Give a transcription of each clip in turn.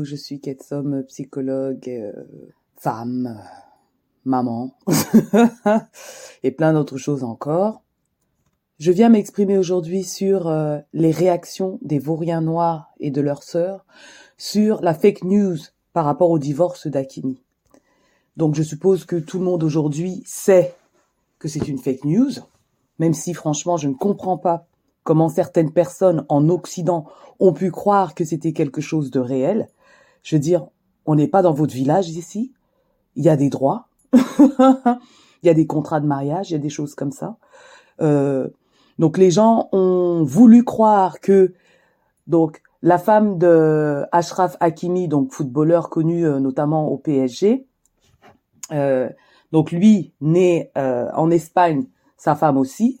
Je suis Ketsom, psychologue, euh, femme, maman et plein d'autres choses encore. Je viens m'exprimer aujourd'hui sur euh, les réactions des vauriens noirs et de leurs sœurs sur la fake news par rapport au divorce d'Akimi. Donc je suppose que tout le monde aujourd'hui sait que c'est une fake news, même si franchement je ne comprends pas comment certaines personnes en Occident ont pu croire que c'était quelque chose de réel. Je veux dire, on n'est pas dans votre village ici. Il y a des droits. il y a des contrats de mariage, il y a des choses comme ça. Euh, donc les gens ont voulu croire que donc la femme de Ashraf Hakimi, donc footballeur connu euh, notamment au PSG, euh, donc lui né euh, en Espagne, sa femme aussi,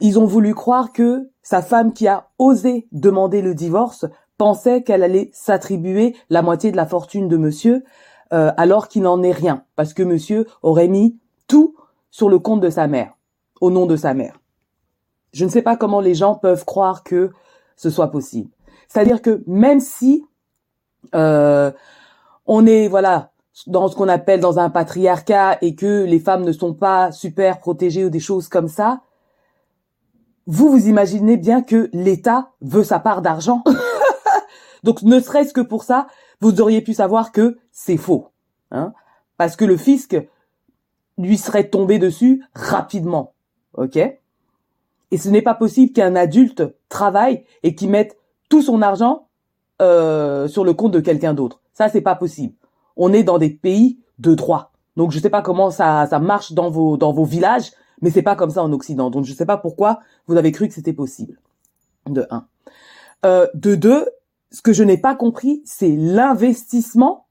ils ont voulu croire que sa femme qui a osé demander le divorce pensait qu'elle allait s'attribuer la moitié de la fortune de monsieur, euh, alors qu'il n'en est rien, parce que monsieur aurait mis tout sur le compte de sa mère, au nom de sa mère. Je ne sais pas comment les gens peuvent croire que ce soit possible. C'est-à-dire que même si euh, on est voilà dans ce qu'on appelle dans un patriarcat et que les femmes ne sont pas super protégées ou des choses comme ça, vous vous imaginez bien que l'État veut sa part d'argent. Donc ne serait-ce que pour ça, vous auriez pu savoir que c'est faux. Hein Parce que le fisc lui serait tombé dessus rapidement. OK? Et ce n'est pas possible qu'un adulte travaille et qu'il mette tout son argent euh, sur le compte de quelqu'un d'autre. Ça, c'est pas possible. On est dans des pays de droit. Donc je sais pas comment ça, ça marche dans vos, dans vos villages, mais c'est pas comme ça en Occident. Donc je sais pas pourquoi vous avez cru que c'était possible. De un. Euh, de deux, ce que je n'ai pas compris, c'est l'investissement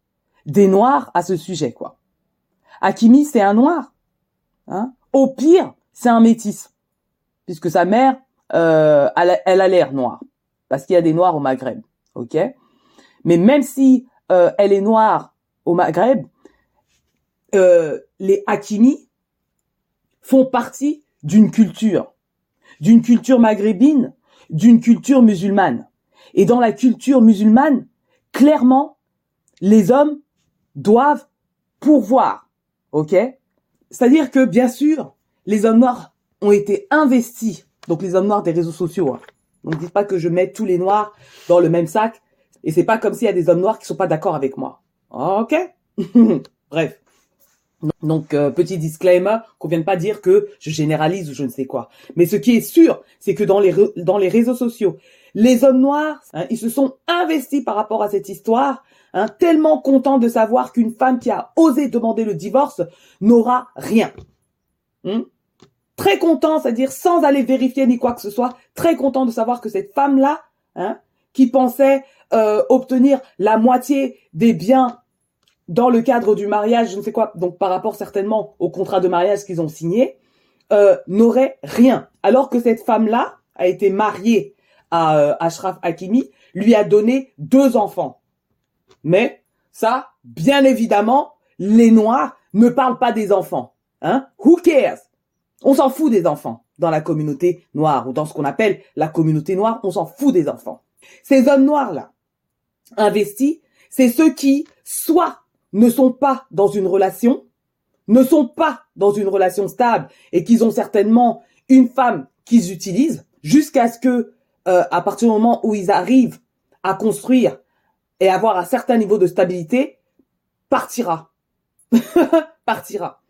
des Noirs à ce sujet, quoi. Hakimi, c'est un Noir. Hein Au pire, c'est un métis, puisque sa mère, euh, elle, a l'air noire, parce qu'il y a des Noirs au Maghreb, ok Mais même si euh, elle est noire au Maghreb, euh, les Hakimi, font partie d'une culture, d'une culture maghrébine, d'une culture musulmane. Et dans la culture musulmane, clairement, les hommes doivent pourvoir. OK? C'est-à-dire que, bien sûr, les hommes noirs ont été investis. Donc, les hommes noirs des réseaux sociaux. Hein. Donc, dites pas que je mets tous les noirs dans le même sac. Et c'est pas comme s'il y a des hommes noirs qui sont pas d'accord avec moi. OK Bref. Donc euh, petit disclaimer, qu'on vienne pas dire que je généralise ou je ne sais quoi. Mais ce qui est sûr, c'est que dans les dans les réseaux sociaux, les hommes noirs, hein, ils se sont investis par rapport à cette histoire, hein, tellement contents de savoir qu'une femme qui a osé demander le divorce n'aura rien. Hmm? Très content, c'est-à-dire sans aller vérifier ni quoi que ce soit, très content de savoir que cette femme-là, hein, qui pensait euh, obtenir la moitié des biens dans le cadre du mariage, je ne sais quoi, donc par rapport certainement au contrat de mariage qu'ils ont signé, euh, n'aurait rien. Alors que cette femme-là a été mariée à euh, Ashraf Hakimi, lui a donné deux enfants. Mais ça, bien évidemment, les Noirs ne parlent pas des enfants. Hein Who cares? On s'en fout des enfants dans la communauté noire ou dans ce qu'on appelle la communauté noire, on s'en fout des enfants. Ces hommes noirs-là, investis, c'est ceux qui, soit ne sont pas dans une relation, ne sont pas dans une relation stable et qu'ils ont certainement une femme qu'ils utilisent jusqu'à ce que, euh, à partir du moment où ils arrivent à construire et avoir un certain niveau de stabilité, partira. partira.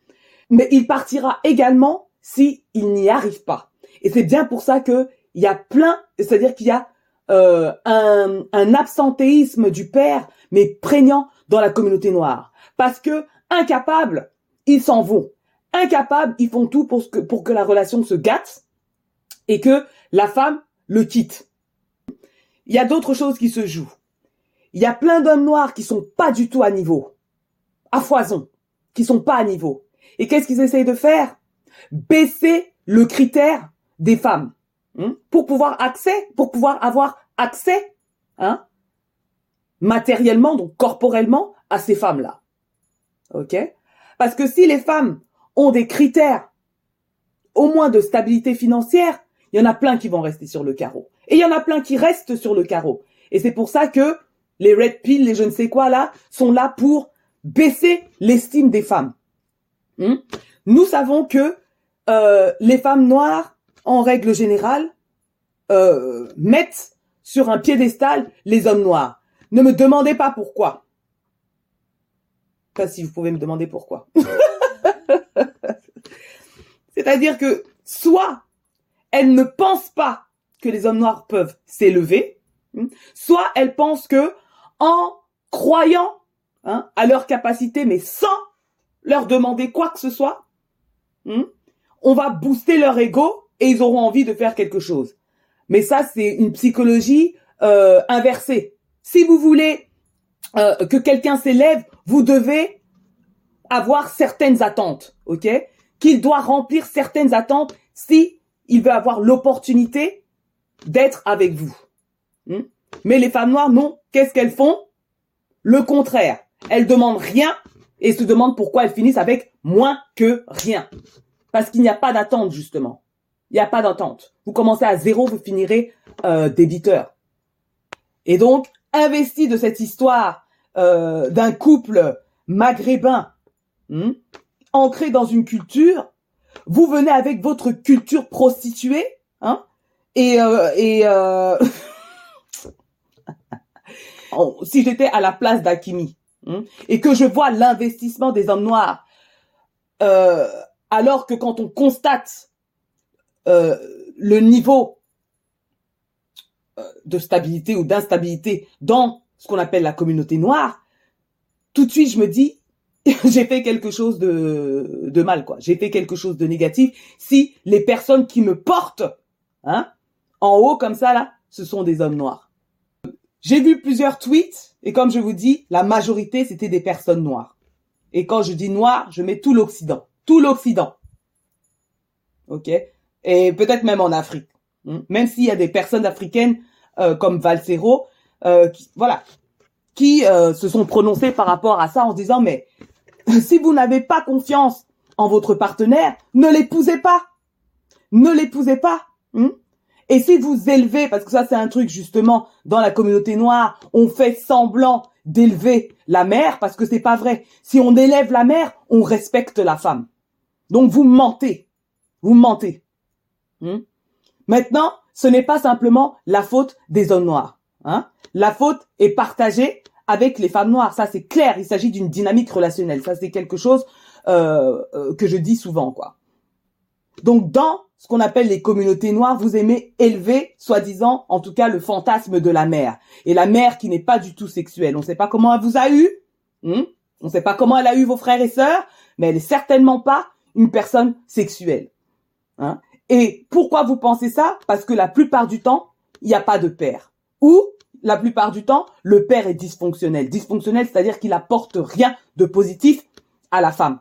Mais il partira également si n'y arrive pas. Et c'est bien pour ça que il y a plein, c'est-à-dire qu'il y a euh, un, un absentéisme du père, mais prégnant dans la communauté noire. Parce que incapables, ils s'en vont. Incapables, ils font tout pour que, pour que la relation se gâte et que la femme le quitte. Il y a d'autres choses qui se jouent. Il y a plein d'hommes noirs qui sont pas du tout à niveau. À foison. Qui sont pas à niveau. Et qu'est-ce qu'ils essayent de faire? Baisser le critère des femmes. Hein, pour pouvoir accès, pour pouvoir avoir accès, hein, matériellement, donc corporellement, à ces femmes-là. OK? Parce que si les femmes ont des critères, au moins de stabilité financière, il y en a plein qui vont rester sur le carreau. Et il y en a plein qui restent sur le carreau. Et c'est pour ça que les red pills, les je ne sais quoi là, sont là pour baisser l'estime des femmes. Hmm? Nous savons que euh, les femmes noires, en règle générale, euh, mettent sur un piédestal les hommes noirs. Ne me demandez pas pourquoi. Pas si vous pouvez me demander pourquoi. C'est-à-dire que soit elles ne pensent pas que les hommes noirs peuvent s'élever, hmm, soit elles pensent que en croyant hein, à leur capacité, mais sans leur demander quoi que ce soit, hmm, on va booster leur ego et ils auront envie de faire quelque chose. Mais ça, c'est une psychologie euh, inversée. Si vous voulez euh, que quelqu'un s'élève, vous devez avoir certaines attentes, ok? Qu'il doit remplir certaines attentes si il veut avoir l'opportunité d'être avec vous. Hmm? Mais les femmes noires, non. Qu'est-ce qu'elles font? Le contraire. Elles demandent rien et se demandent pourquoi elles finissent avec moins que rien. Parce qu'il n'y a pas d'attente, justement. Il n'y a pas d'attente. Vous commencez à zéro, vous finirez euh, débiteur. Et donc, investi de cette histoire euh, d'un couple maghrébin hmm, ancré dans une culture, vous venez avec votre culture prostituée, hein, et, euh, et euh, si j'étais à la place d'Akimi hmm, et que je vois l'investissement des hommes noirs, euh, alors que quand on constate le niveau de stabilité ou d'instabilité dans ce qu'on appelle la communauté noire, tout de suite je me dis j'ai fait quelque chose de, de mal quoi. J'ai fait quelque chose de négatif si les personnes qui me portent hein en haut comme ça là, ce sont des hommes noirs. J'ai vu plusieurs tweets et comme je vous dis, la majorité c'était des personnes noires. Et quand je dis noir, je mets tout l'Occident, tout l'Occident. OK? Et peut-être même en Afrique. Hmm? Même s'il y a des personnes africaines euh, comme Valsero euh, qui, voilà, qui euh, se sont prononcées par rapport à ça en disant mais si vous n'avez pas confiance en votre partenaire, ne l'épousez pas. Ne l'épousez pas. Hmm? Et si vous élevez, parce que ça c'est un truc justement dans la communauté noire, on fait semblant d'élever la mère parce que c'est pas vrai. Si on élève la mère, on respecte la femme. Donc vous mentez, vous mentez. Hmm? Maintenant, ce n'est pas simplement la faute des hommes noirs. Hein? La faute est partagée avec les femmes noires. Ça c'est clair. Il s'agit d'une dynamique relationnelle. Ça c'est quelque chose euh, euh, que je dis souvent, quoi. Donc dans ce qu'on appelle les communautés noires, vous aimez élever, soi-disant, en tout cas, le fantasme de la mère. Et la mère qui n'est pas du tout sexuelle. On ne sait pas comment elle vous a eu. Hmm? On ne sait pas comment elle a eu vos frères et sœurs, mais elle est certainement pas une personne sexuelle. Hein? Et pourquoi vous pensez ça? Parce que la plupart du temps, il n'y a pas de père. Ou la plupart du temps, le père est dysfonctionnel. Dysfonctionnel, c'est-à-dire qu'il apporte rien de positif à la femme.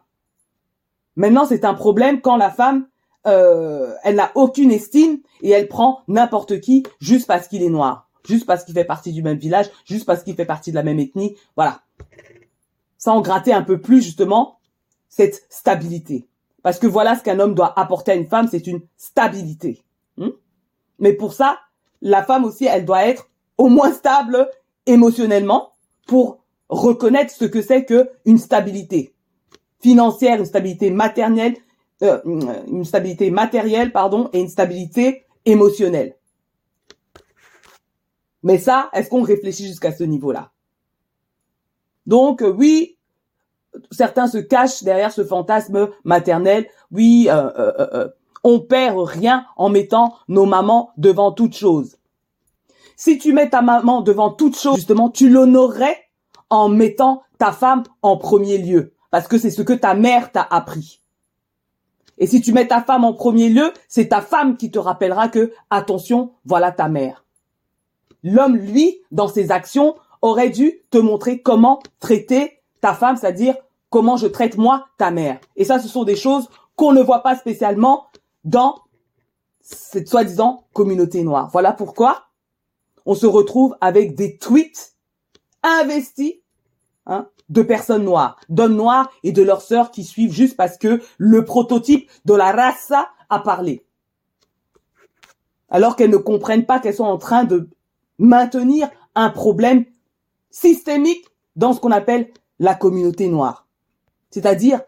Maintenant, c'est un problème quand la femme euh, elle n'a aucune estime et elle prend n'importe qui juste parce qu'il est noir, juste parce qu'il fait partie du même village, juste parce qu'il fait partie de la même ethnie. Voilà. Sans gratter un peu plus justement cette stabilité. Parce que voilà ce qu'un homme doit apporter à une femme, c'est une stabilité. Hmm? Mais pour ça, la femme aussi, elle doit être au moins stable émotionnellement pour reconnaître ce que c'est que une stabilité financière, une stabilité maternelle, euh, une stabilité matérielle, pardon, et une stabilité émotionnelle. Mais ça, est-ce qu'on réfléchit jusqu'à ce niveau-là? Donc euh, oui, certains se cachent derrière ce fantasme maternel. Oui, euh, euh, on perd rien en mettant nos mamans devant toute chose. Si tu mets ta maman devant toute chose, justement, tu l'honorerais en mettant ta femme en premier lieu, parce que c'est ce que ta mère t'a appris. Et si tu mets ta femme en premier lieu, c'est ta femme qui te rappellera que, attention, voilà ta mère. L'homme, lui, dans ses actions, aurait dû te montrer comment traiter ta femme, c'est-à-dire comment je traite moi ta mère. Et ça, ce sont des choses qu'on ne voit pas spécialement dans cette soi-disant communauté noire. Voilà pourquoi on se retrouve avec des tweets investis hein, de personnes noires, d'hommes noirs et de leurs sœurs qui suivent juste parce que le prototype de la race a parlé. Alors qu'elles ne comprennent pas qu'elles sont en train de maintenir un problème systémique dans ce qu'on appelle la communauté noire. C'est-à-dire,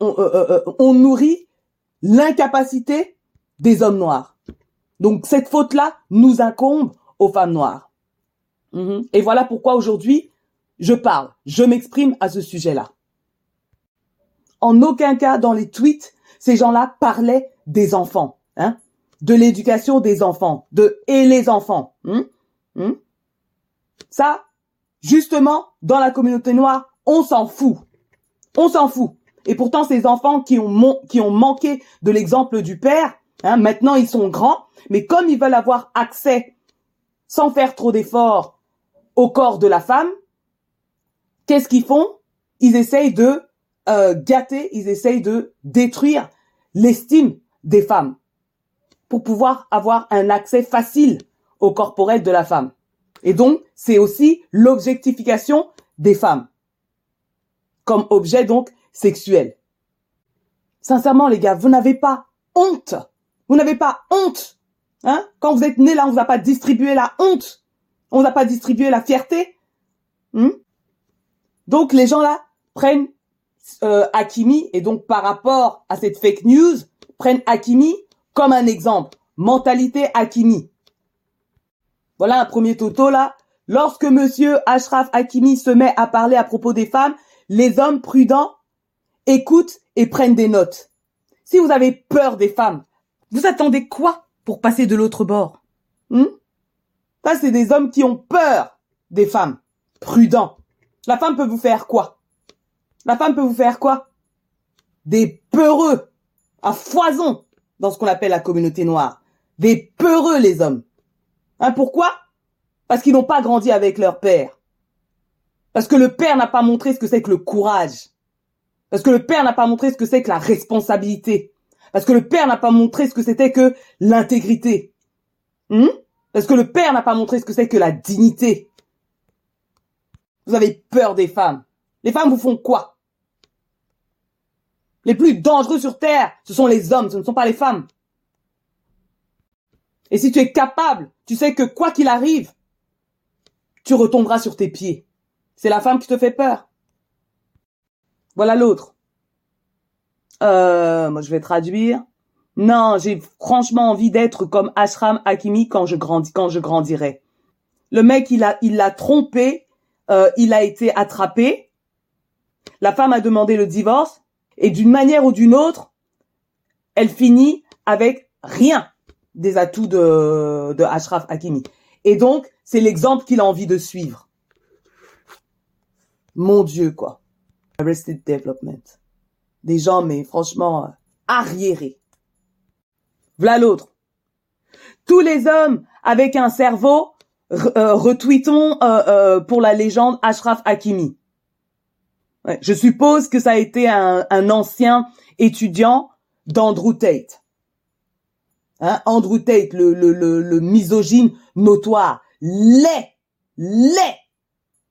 on, euh, euh, euh, on nourrit l'incapacité des hommes noirs. Donc cette faute-là nous incombe aux femmes noires. Mhm. Et voilà pourquoi aujourd'hui, je parle, je m'exprime à ce sujet-là. En aucun cas dans les tweets, ces gens-là parlaient des enfants, hein, de l'éducation des enfants, de et les enfants. Hein, hein. Ça, justement, dans la communauté noire, on s'en fout. On s'en fout. Et pourtant, ces enfants qui ont, qui ont manqué de l'exemple du père, hein, maintenant ils sont grands, mais comme ils veulent avoir accès, sans faire trop d'efforts, au corps de la femme, qu'est-ce qu'ils font? Ils essayent de euh, gâter, ils essayent de détruire l'estime des femmes pour pouvoir avoir un accès facile au corporel de la femme. Et donc, c'est aussi l'objectification des femmes comme objet donc sexuel. Sincèrement, les gars, vous n'avez pas honte. Vous n'avez pas honte. Hein? Quand vous êtes né là, on vous a pas distribué la honte. On vous a pas distribué la fierté. Hmm? Donc les gens là prennent euh, Hakimi et donc par rapport à cette fake news, prennent Hakimi comme un exemple. Mentalité Hakimi. Voilà un premier toto là. Lorsque monsieur Ashraf Hakimi se met à parler à propos des femmes, les hommes prudents écoutent et prennent des notes. Si vous avez peur des femmes, vous attendez quoi? Pour passer de l'autre bord hmm? Ça, c'est des hommes qui ont peur des femmes. Prudents. La femme peut vous faire quoi? La femme peut vous faire quoi? Des peureux à foison dans ce qu'on appelle la communauté noire. Des peureux, les hommes. Hein, pourquoi? Parce qu'ils n'ont pas grandi avec leur père. Parce que le père n'a pas montré ce que c'est que le courage. Parce que le père n'a pas montré ce que c'est que la responsabilité. Parce que le père n'a pas montré ce que c'était que l'intégrité. Hmm? Parce que le père n'a pas montré ce que c'est que la dignité. Vous avez peur des femmes. Les femmes vous font quoi? Les plus dangereux sur Terre, ce sont les hommes, ce ne sont pas les femmes. Et si tu es capable, tu sais que quoi qu'il arrive, tu retomberas sur tes pieds. C'est la femme qui te fait peur. Voilà l'autre. Euh, moi, je vais traduire. Non, j'ai franchement envie d'être comme Ashram Hakimi quand je grandis, quand je grandirai. Le mec, il a, il l'a trompé, euh, il a été attrapé. La femme a demandé le divorce et d'une manière ou d'une autre, elle finit avec rien des atouts de, de Ashraf Hakimi. Et donc, c'est l'exemple qu'il a envie de suivre. Mon Dieu, quoi. Arrested Development. Des gens, mais franchement, euh, arriérés. Voilà l'autre. Tous les hommes avec un cerveau, euh, retweetons euh, pour la légende Ashraf Hakimi. je suppose que ça a été un, ancien étudiant d'Andrew Tate. Hein, Andrew Tate, le, le, le, le misogyne notoire, laid, laid,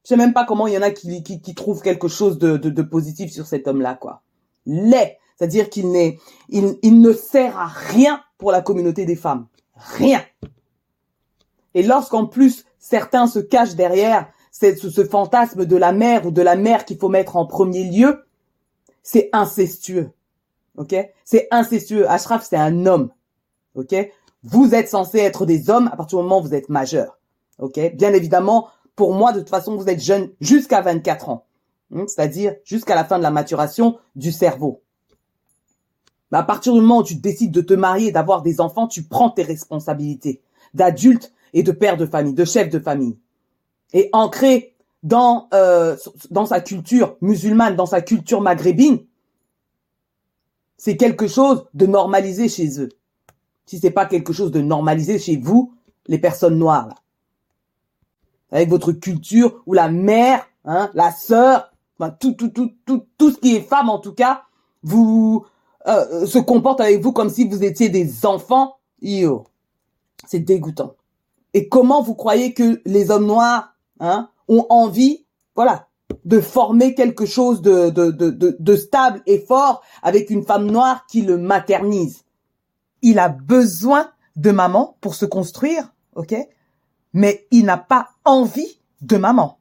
je sais même pas comment il y en a qui, qui, qui trouvent quelque chose de, de, de positif sur cet homme-là, quoi. Laid. C'est-à-dire qu'il n'est, il, il ne sert à rien pour la communauté des femmes. Rien. Et lorsqu'en plus certains se cachent derrière ce, ce fantasme de la mère ou de la mère qu'il faut mettre en premier lieu, c'est incestueux. Ok? C'est incestueux. Ashraf, c'est un homme. Ok? Vous êtes censé être des hommes à partir du moment où vous êtes majeur. Ok? Bien évidemment, pour moi, de toute façon, vous êtes jeune jusqu'à 24 ans. Hmm, c'est-à-dire jusqu'à la fin de la maturation du cerveau. Mais à partir du moment où tu décides de te marier d'avoir des enfants, tu prends tes responsabilités d'adulte et de père de famille, de chef de famille. Et ancré dans euh, dans sa culture musulmane, dans sa culture maghrébine, c'est quelque chose de normalisé chez eux. Si c'est pas quelque chose de normalisé chez vous, les personnes noires avec votre culture où la mère, hein, la sœur, tout, tout, tout, tout, tout ce qui est femme en tout cas, vous euh, se comporte avec vous comme si vous étiez des enfants. Yo, c'est dégoûtant. Et comment vous croyez que les hommes noirs hein, ont envie, voilà, de former quelque chose de, de, de, de, de stable et fort avec une femme noire qui le maternise? Il a besoin de maman pour se construire, ok? Mais il n'a pas envie de maman.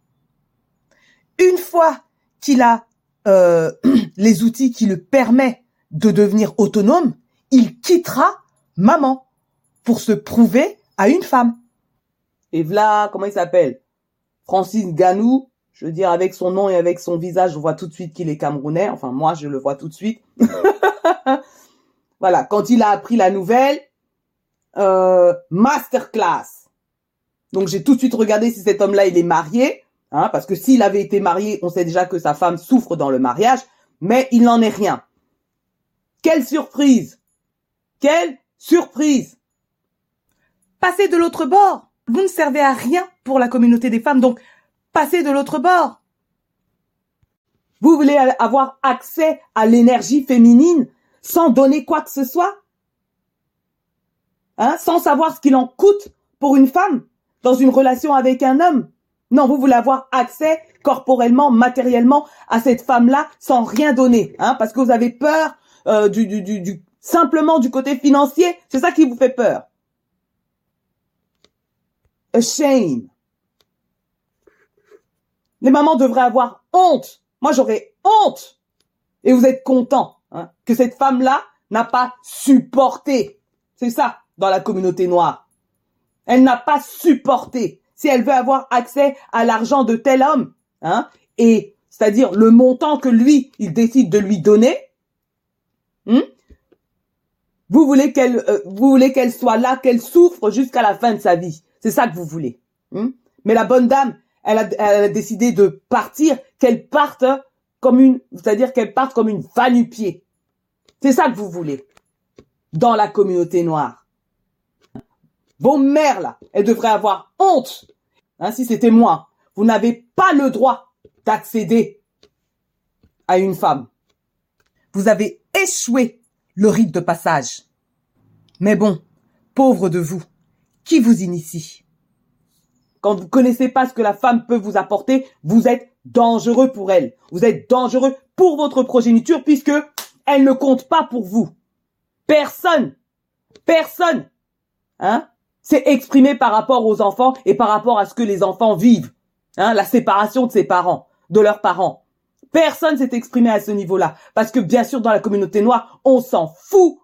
une fois qu'il a euh, les outils qui le permettent de devenir autonome, il quittera maman pour se prouver à une femme. Et voilà, comment il s'appelle Francis Ganou, je veux dire, avec son nom et avec son visage, je vois tout de suite qu'il est camerounais. Enfin, moi, je le vois tout de suite. voilà, quand il a appris la nouvelle, euh, masterclass. Donc, j'ai tout de suite regardé si cet homme-là, il est marié. Hein, parce que s'il avait été marié, on sait déjà que sa femme souffre dans le mariage, mais il n'en est rien. Quelle surprise Quelle surprise Passez de l'autre bord. Vous ne servez à rien pour la communauté des femmes, donc passez de l'autre bord. Vous voulez avoir accès à l'énergie féminine sans donner quoi que ce soit? Hein, Sans savoir ce qu'il en coûte pour une femme dans une relation avec un homme? Non, vous voulez avoir accès corporellement, matériellement à cette femme-là sans rien donner, hein, parce que vous avez peur euh, du, du, du, du, simplement du côté financier. C'est ça qui vous fait peur. A shame. Les mamans devraient avoir honte. Moi, j'aurais honte. Et vous êtes content hein, que cette femme-là n'a pas supporté. C'est ça dans la communauté noire. Elle n'a pas supporté. Si elle veut avoir accès à l'argent de tel homme, hein, et c'est-à-dire le montant que lui, il décide de lui donner, Hmm? vous voulez qu'elle, euh, vous voulez qu'elle soit là, qu'elle souffre jusqu'à la fin de sa vie. C'est ça que vous voulez. Hmm? Mais la bonne dame, elle a, décidé de partir, qu'elle parte comme une, c'est-à-dire qu'elle parte comme une. C'est ça que vous voulez. Dans la communauté noire. Vos mères, là, elles devraient avoir honte. Hein, si c'était moi, vous n'avez pas le droit d'accéder à une femme. Vous avez échouer le rite de passage. Mais bon, pauvre de vous, qui vous initie? Quand vous connaissez pas ce que la femme peut vous apporter, vous êtes dangereux pour elle. Vous êtes dangereux pour votre progéniture puisque elle ne compte pas pour vous. Personne, personne, hein, s'est exprimé par rapport aux enfants et par rapport à ce que les enfants vivent. Hein, la séparation de ses parents, de leurs parents. Personne s'est exprimé à ce niveau-là. Parce que bien sûr, dans la communauté noire, on s'en fout.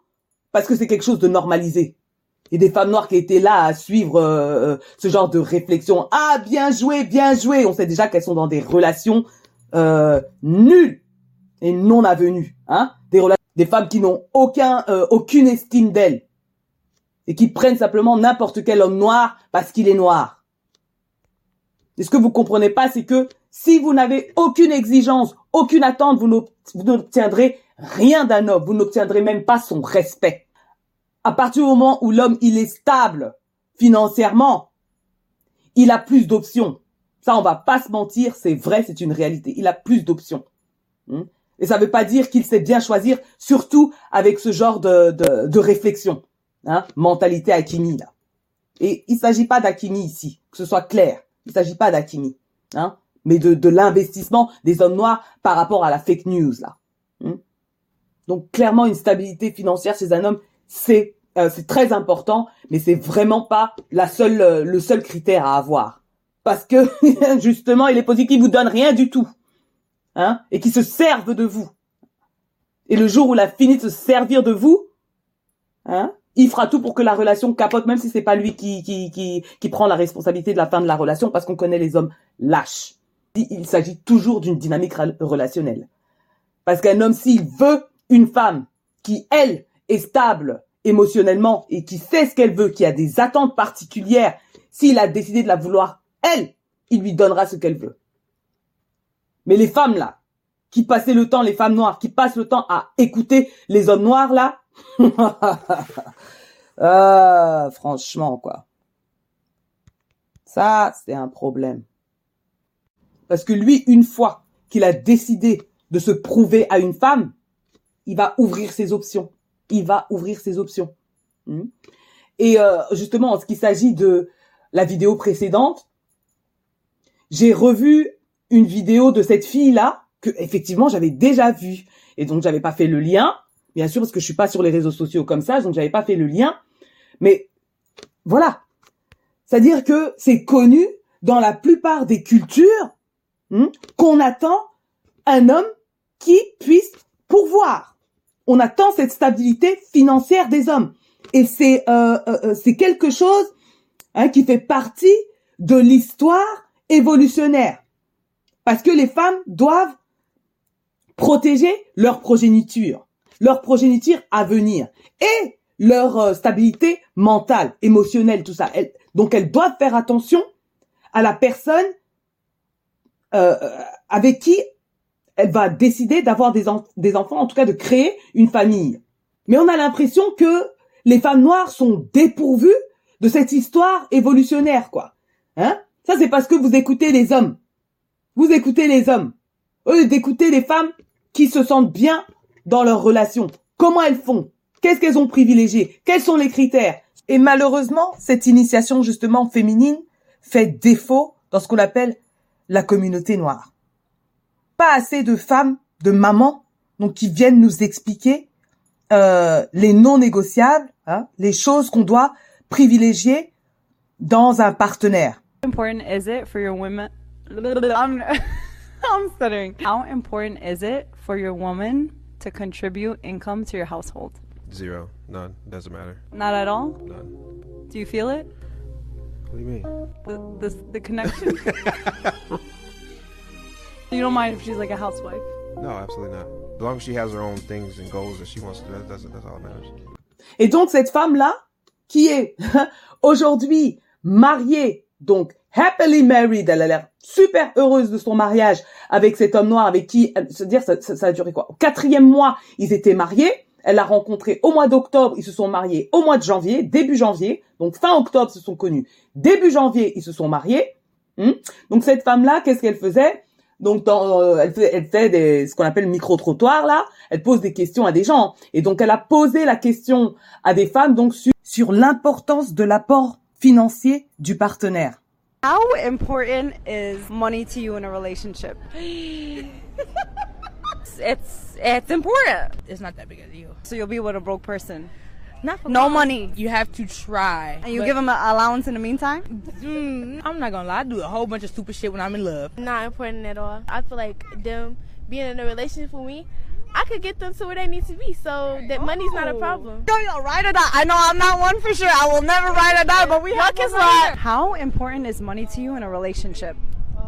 Parce que c'est quelque chose de normalisé. Et des femmes noires qui étaient là à suivre euh, euh, ce genre de réflexion. Ah, bien joué, bien joué. On sait déjà qu'elles sont dans des relations euh, nulles et non avenues. Hein des, des femmes qui n'ont aucun, euh, aucune estime d'elles. Et qui prennent simplement n'importe quel homme noir parce qu'il est noir. Et ce que vous comprenez pas, c'est que si vous n'avez aucune exigence, aucune attente, vous n'obtiendrez rien d'un homme. Vous n'obtiendrez même pas son respect. À partir du moment où l'homme, il est stable financièrement, il a plus d'options. Ça, on va pas se mentir, c'est vrai, c'est une réalité. Il a plus d'options. Hmm? Et ça ne veut pas dire qu'il sait bien choisir, surtout avec ce genre de, de, réflexion. Hein? Mentalité Akimi, là. Et il s'agit pas d'Akimi ici, que ce soit clair. Il s'agit pas d'Akimi. Hein? mais de, de l'investissement des hommes noirs par rapport à la fake news là. Hmm? Donc clairement une stabilité financière chez un homme c'est euh, c'est très important, mais c'est vraiment pas la seule euh, le seul critère à avoir parce que justement il est possible qu'il vous donne rien du tout, hein, et qui se servent de vous. Et le jour où il a fini de se servir de vous, hein, il fera tout pour que la relation capote, même si c'est pas lui qui, qui, prend la responsabilité de la fin de la relation, parce qu'on connaît les hommes lâches il s'agit toujours d'une dynamique relationnelle. Parce qu'un homme, s'il veut une femme qui, elle, est stable émotionnellement et qui sait ce qu'elle veut, qui a des attentes particulières, s'il a décidé de la vouloir, elle, il lui donnera ce qu'elle veut. Mais les femmes là, qui passaient le temps, les femmes noires, qui passent le temps à écouter les hommes noirs là, ah, franchement quoi. Ça, c'est un problème. Parce que lui, une fois qu'il a décidé de se prouver à une femme, il va ouvrir ses options. Il va ouvrir ses options. Hmm? Et euh, justement, en ce qui s'agit de la vidéo précédente, j'ai revu une vidéo de cette fille-là que effectivement j'avais déjà vue et donc j'avais pas fait le lien, bien sûr parce que je suis pas sur les réseaux sociaux comme ça, donc j'avais pas fait le lien. Mais voilà, c'est-à-dire que c'est connu dans la plupart des cultures hmm, qu'on attend un homme qui puisse pourvoir. On attend cette stabilité financière des hommes. Et c'est euh, euh, euh, c'est quelque chose hein, qui fait partie de l'histoire évolutionnaire. Parce que les femmes doivent protéger leur progéniture, leur progéniture à venir et leur stabilité mentale, émotionnelle, tout ça. donc elles doivent faire attention à la personne avec qui elle va décider d'avoir des, enfants, en tout cas de créer une famille. Mais on a l'impression que les femmes noires sont dépourvues de cette histoire évolutionnaire, quoi. Hein? Ça, c'est parce que vous écoutez les hommes. Vous écoutez les hommes. D'écouter les femmes qui se sentent bien dans leur relation. Comment elles font? Qu'est-ce qu'elles ont privilégié? Quels sont les critères? Et malheureusement, cette initiation justement féminine fait défaut dans ce qu'on appelle la communauté noire pas assez de femmes, de mamans, donc qui viennent nous expliquer euh, les non négociables, hein, les choses qu'on doit privilégier dans un partenaire. How important is it for your women? I'm, I'm stuttering. How important is it for your woman to contribute income to your household? Zero. None. Doesn't matter. Not at all. None. Do you feel it? What do you mean? The the, the connection. You don't mind if she's like a housewife? No, absolutely not. As long as she has her own things and goals that she wants to do, that's, that's all that matters. Et donc cette femme-là, qui est aujourd'hui mariée, donc happily married, elle a l'air super heureuse de son mariage avec cet homme noir avec qui, se dire, ça, ça, ça a duré quoi? Au quatrième mois, ils étaient mariés. Elle l'a rencontré au mois d'octobre, ils se sont mariés au mois de janvier, début janvier. Donc fin octobre, ils se sont connus. Début janvier, ils se sont mariés. Hmm? Donc cette femme-là, qu'est-ce qu'elle faisait? Donc, dans, euh, elle fait, elle fait des, ce qu'on appelle micro-trottoir, là. Elle pose des questions à des gens. Et donc, elle a posé la question à des femmes, donc, sur, sur l'importance de l'apport financier du partenaire. How important is money to you in a relationship? it's, it's important. It's not that big of a deal. So you'll be with a broke person? Not for No long. money. You have to try. And you give him an allowance in the meantime? mm, I'm not gonna lie. I do a whole bunch of stupid shit when I'm in love. not important at all. I feel like them being in a relationship with me, I could get them to where they need to be. So that money's not a oh. problem. Yo, yo, ride or die. I know I'm not one for sure. I will never ride or die, but we Y'all have can one How important is money to you in a relationship?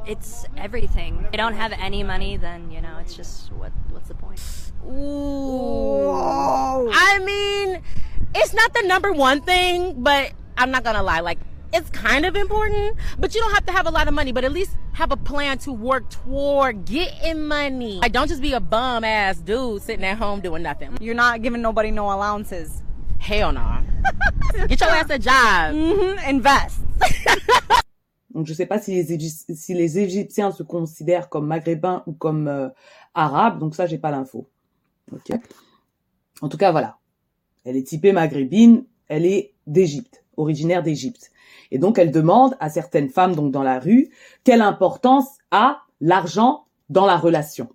it's everything. If you don't have any money, then you know it's just what what's the point? Ooh. I mean, it's not the number one thing, but I'm not gonna lie. Like, it's kind of important, but you don't have to have a lot of money, but at least have a plan to work toward getting money. Like, don't just be a bum ass dude sitting at home doing nothing. You're not giving nobody no allowances. Hell no. Get your ass a job. Mm-hmm. Invest. Donc, je sais pas si les, si les Égyptiens se considèrent comme maghrébins ou comme euh, arabes. Donc, ça, j'ai pas l'info. Ok. En tout cas, voilà. Elle est typée maghrébine. Elle est d'Égypte, originaire d'Égypte. Et donc, elle demande à certaines femmes, donc dans la rue, quelle importance a l'argent dans la relation.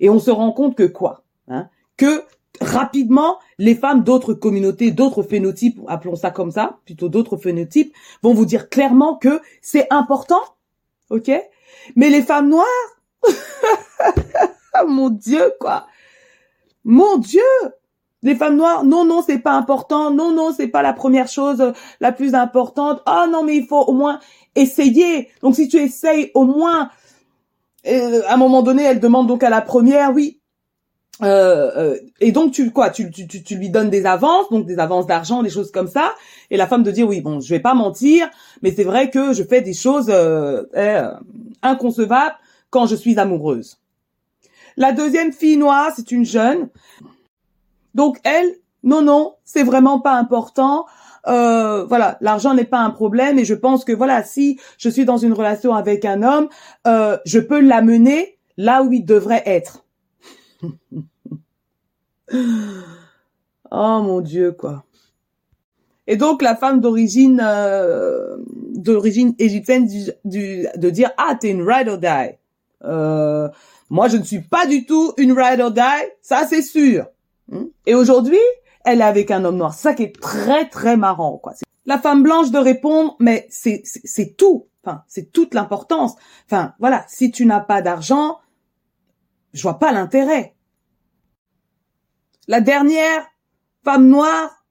Et on se rend compte que quoi hein Que rapidement, les femmes d'autres communautés, d'autres phénotypes, appelons ça comme ça, plutôt d'autres phénotypes, vont vous dire clairement que c'est important, ok? Mais les femmes noires, mon Dieu, quoi! Mon Dieu les femmes noires, non, non, c'est pas important, non, non, c'est pas la première chose la plus importante. Oh non, mais il faut au moins essayer. Donc si tu essayes au moins, euh, à un moment donné, elle demande donc à la première, oui. Euh, euh, et donc tu quoi, tu, tu, tu, tu lui donnes des avances, donc des avances d'argent, des choses comme ça, et la femme de dire oui, bon, je vais pas mentir, mais c'est vrai que je fais des choses euh, inconcevables quand je suis amoureuse. La deuxième fille noire, c'est une jeune. Donc elle, non, non, c'est vraiment pas important. Euh, voilà, l'argent n'est pas un problème et je pense que voilà, si je suis dans une relation avec un homme, euh, je peux l'amener là où il devrait être. oh mon Dieu, quoi. Et donc la femme d'origine euh, d'origine égyptienne de dire ah t'es une ride or die. Moi je ne suis pas du tout une ride or die, ça c'est sûr. Et aujourd'hui, elle est avec un homme noir. C'est ça qui est très très marrant, quoi. La femme blanche de répondre, mais c'est c'est- c'est tout. Enfin, c'est toute l'importance. Enfin, voilà, si tu n'as pas d'argent, je vois pas l'intérêt. La dernière, femme noire,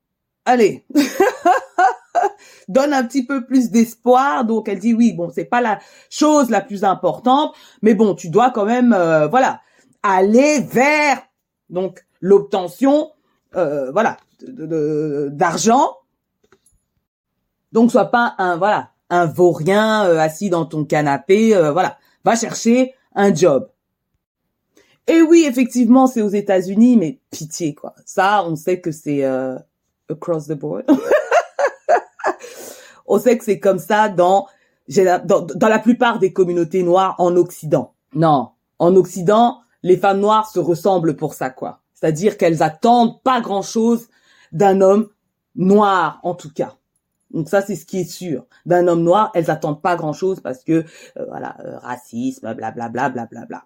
allez, donne un petit peu plus d'espoir. Donc elle dit oui, bon, c'est pas la chose la plus importante, mais bon, tu dois quand même, euh, voilà, aller vers donc l'obtention, euh, voilà, d'argent. Donc sois pas un voilà un vaurien euh, assis dans ton canapé, voilà, va chercher un job. Et oui, effectivement, c'est aux États-Unis, mais pitié quoi. Ça, on sait que c'est across the board. on sait que c'est comme ça dans, dans, dans la plupart des communautés noires en Occident. Non, en Occident, les femmes noires se ressemblent pour ça, quoi. C'est-à-dire qu'elles attendent pas grand-chose d'un homme noir, en tout cas. Donc ça, c'est ce qui est sûr. D'un homme noir, elles attendent pas grand-chose parce que, euh, voilà, euh, racisme, blablabla, blablabla. Bla,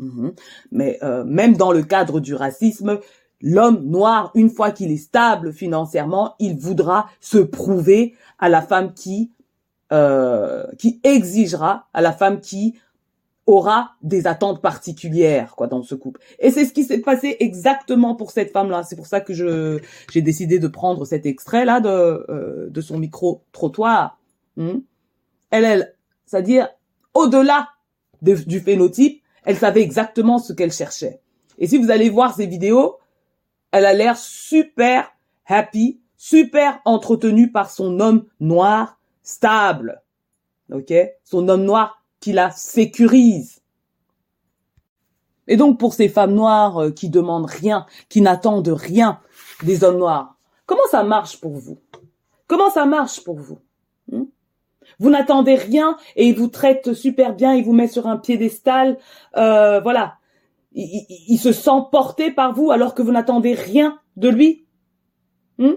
mhm. Mais euh, même dans le cadre du racisme, l'homme noir, une fois qu'il est stable financièrement, il voudra se prouver à la femme qui qui exigera, à la femme qui aura des attentes particulières quoi dans ce couple. Et c'est ce qui s'est passé exactement pour cette femme-là. C'est pour ça que je j'ai décidé de prendre cet extrait là de euh, de son micro trottoir. Hmm? Elle elle, c'est-à-dire au-delà du phénotype, elle savait exactement ce qu'elle cherchait. Et si vous allez voir ces vidéos, elle a l'air super happy, super entretenue par son homme noir stable. OK? Son homme noir qui la sécurise. Et donc pour ces femmes noires euh, qui demandent rien, qui n'attendent rien des hommes noirs, comment ça marche pour vous? Comment ça marche pour vous? Hmm? Vous n'attendez rien et il vous traite super bien, il vous met sur un piédestal, euh, voilà il, se sent porté par vous alors que vous n'attendez rien de lui? Hmm?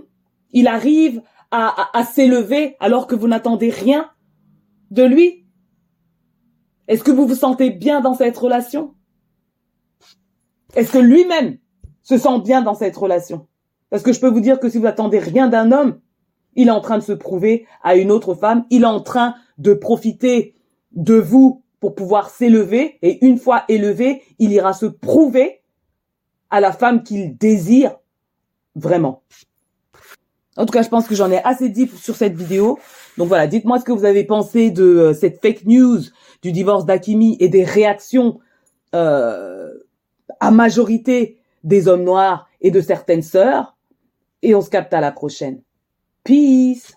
Il arrive à, à, s'élever alors que vous n'attendez rien de lui? Est-ce que vous vous sentez bien dans cette relation? Est-ce que lui-même se sent bien dans cette relation? Parce que je peux vous dire que si vous attendez rien d'un homme, il est en train de se prouver à une autre femme, il est en train de profiter de vous pour pouvoir s'élever. Et une fois élevé, il ira se prouver à la femme qu'il désire vraiment. En tout cas, je pense que j'en ai assez dit sur cette vidéo. Donc voilà, dites-moi ce que vous avez pensé de euh, cette fake news du divorce d'Akimi et des réactions euh, à majorité des hommes noirs et de certaines sœurs. Et on se capte à la prochaine. Peace